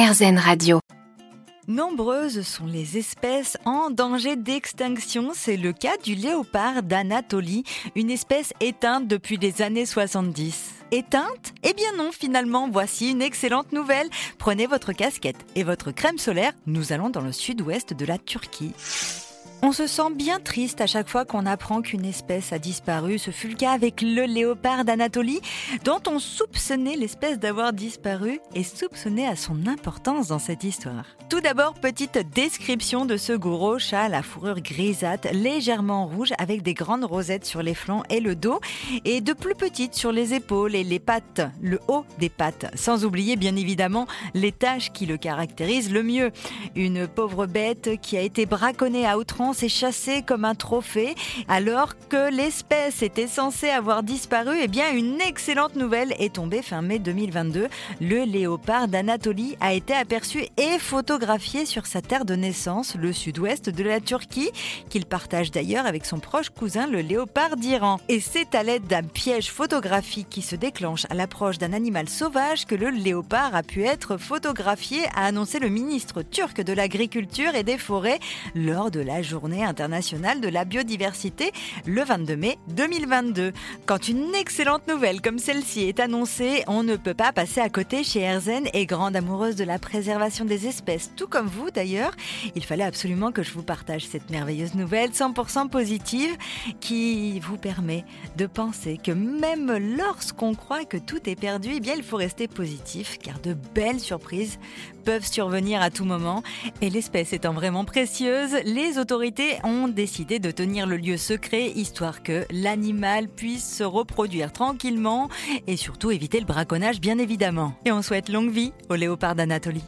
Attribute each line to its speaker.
Speaker 1: Radio.
Speaker 2: Nombreuses sont les espèces en danger d'extinction. C'est le cas du léopard d'Anatolie, une espèce éteinte depuis les années 70. Éteinte? Eh bien non, finalement, voici une excellente nouvelle. Prenez votre casquette et votre crème solaire, nous allons dans le sud-ouest de la Turquie. On se sent bien triste à chaque fois qu'on apprend qu'une espèce a disparu. Ce fut le cas avec le léopard d'Anatolie, dont on soupçonnait l'espèce d'avoir disparu et soupçonnait à son importance dans cette histoire. Tout d'abord, petite description de ce gros chat à la fourrure grisâtre, légèrement rouge, avec des grandes rosettes sur les flancs et le dos, et de plus petites sur les épaules et les pattes, le haut des pattes, sans oublier bien évidemment les taches qui le caractérisent le mieux. Une pauvre bête qui a été braconnée à outrance s'est chassé comme un trophée, alors que l'espèce était censée avoir disparu. Eh bien, une excellente nouvelle est tombée fin mai 2022. Le léopard d'Anatolie a été aperçu et photographié sur sa terre de naissance, le sud-ouest de la Turquie, qu'il partage d'ailleurs avec son proche cousin, le léopard d'Iran. Et c'est à l'aide d'un piège photographique qui se déclenche à l'approche d'un animal sauvage que le léopard a pu être photographié, a annoncé le ministre turc de l'Agriculture et des Forêts lors de la journée journée internationale de la biodiversité le 22 mai 2022. Quand une excellente nouvelle comme celle-ci est annoncée, on ne peut pas passer à côté chez Erzen et grande amoureuse de la préservation des espèces, tout comme vous d'ailleurs. Il fallait absolument que je vous partage cette merveilleuse nouvelle 100% positive qui vous permet de penser que même lorsqu'on croit que tout est perdu, eh bien il faut rester positif car de belles surprises peuvent survenir à tout moment et l'espèce étant vraiment précieuse, les ont décidé de tenir le lieu secret histoire que l'animal puisse se reproduire tranquillement et surtout éviter le braconnage bien évidemment. Et on souhaite longue vie au léopard d'Anatolie.